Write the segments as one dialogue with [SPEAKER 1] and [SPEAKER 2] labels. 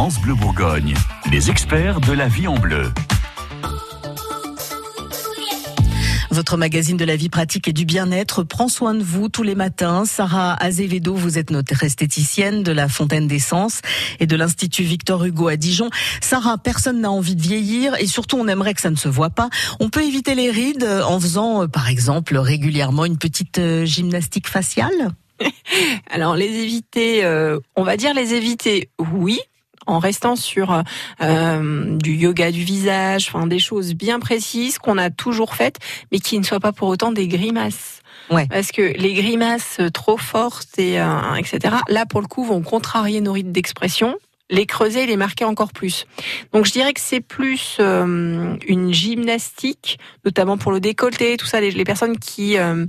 [SPEAKER 1] France Bleu Bourgogne, les experts de la vie en bleu.
[SPEAKER 2] Votre magazine de la vie pratique et du bien-être prend soin de vous tous les matins. Sarah Azevedo, vous êtes notre esthéticienne de la Fontaine d'Essence et de l'Institut Victor Hugo à Dijon. Sarah, personne n'a envie de vieillir et surtout on aimerait que ça ne se voit pas. On peut éviter les rides en faisant, euh, par exemple, régulièrement une petite euh, gymnastique faciale?
[SPEAKER 3] Alors les éviter, euh, on va dire les éviter, oui, en restant sur euh, du yoga du visage, enfin des choses bien précises qu'on a toujours faites, mais qui ne soient pas pour autant des grimaces.
[SPEAKER 2] Ouais.
[SPEAKER 3] Parce que les grimaces trop fortes et euh, etc. Là pour le coup vont contrarier nos rites d'expression les creuser et les marquer encore plus. Donc je dirais que c'est plus euh, une gymnastique, notamment pour le décolleté, tout ça. Les, les personnes qui euh,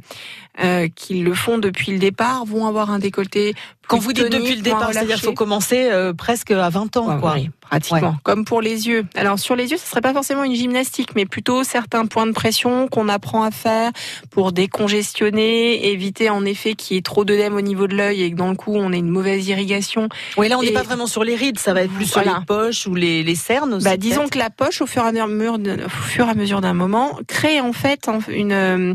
[SPEAKER 3] euh, qui le font depuis le départ vont avoir un décolleté.
[SPEAKER 2] Quand vous dites
[SPEAKER 3] tonique,
[SPEAKER 2] depuis le départ, c'est-à-dire qu'il faut commencer euh, presque à 20 ans,
[SPEAKER 3] Ouais,
[SPEAKER 2] quoi.
[SPEAKER 3] oui, pratiquement. Comme pour les yeux. Alors sur les yeux, ce serait pas forcément une gymnastique, mais plutôt certains points de pression qu'on apprend à faire pour décongestionner, éviter en effet qu'il y ait trop d'œdème au niveau de l'œil et que dans le coup on ait une mauvaise irrigation.
[SPEAKER 2] Oui, là on n'est
[SPEAKER 3] Et-
[SPEAKER 2] pas vraiment sur les rides, ça va être plus sur les poches ou les, les cernes aussi.
[SPEAKER 3] Bah, disons que la poche, au fur et à mesure, au fur et à mesure d'un moment, crée en fait une, euh,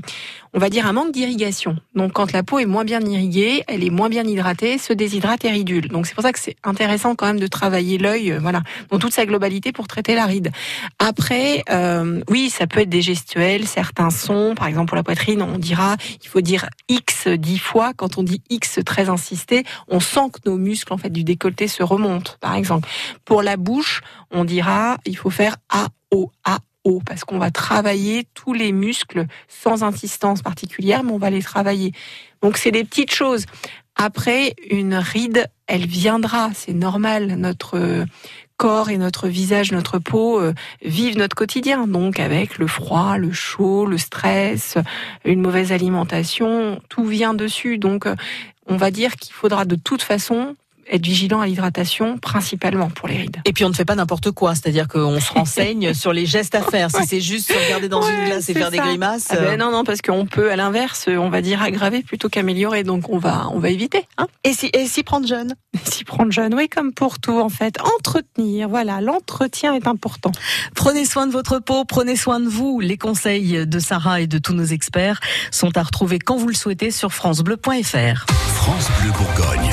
[SPEAKER 3] on va dire un manque d'irrigation. Donc quand la peau est moins bien irriguée, elle est moins bien hydratée, se déshydrate et ridule. Donc c'est pour ça que c'est intéressant quand même de travailler l'œil, euh, voilà, dans toute sa globalité pour traiter la ride. Après, euh, oui, ça peut être des gestuels, certains sons, par exemple pour la poitrine, on dira, il faut dire X dix fois. Quand on dit X très insisté, on sent que nos muscles en fait du décolleté se remontent, par exemple. Pour la bouche, on dira il faut faire A O A Parce qu'on va travailler tous les muscles sans insistance particulière, mais on va les travailler. Donc c'est des petites choses. Après, une ride, elle viendra, c'est normal. Notre euh, corps et notre visage, notre peau euh, vivent notre quotidien. Donc avec le froid, le chaud, le stress, une mauvaise alimentation, tout vient dessus. Donc euh, on va dire qu'il faudra de toute façon être vigilant à l'hydratation, principalement pour les rides.
[SPEAKER 2] Et puis on ne fait pas n'importe quoi, c'est-à-dire qu'on se renseigne sur les gestes à faire. Si c'est juste se regarder dans une glace et faire des grimaces.
[SPEAKER 3] Ah ben
[SPEAKER 2] euh,
[SPEAKER 3] non, non, parce qu'on peut, à l'inverse, on va dire aggraver plutôt qu'améliorer. Donc on va, on va éviter. Hein
[SPEAKER 2] Et si, et s'y prendre jeune
[SPEAKER 3] S'y prendre jeune, oui, comme pour tout en fait. Entretenir, voilà, l'entretien est important.
[SPEAKER 2] Prenez soin de votre peau, prenez soin de vous. Les conseils de Sarah et de tous nos experts sont à retrouver quand vous le souhaitez sur francebleu.fr.
[SPEAKER 1] France Bleu Bourgogne.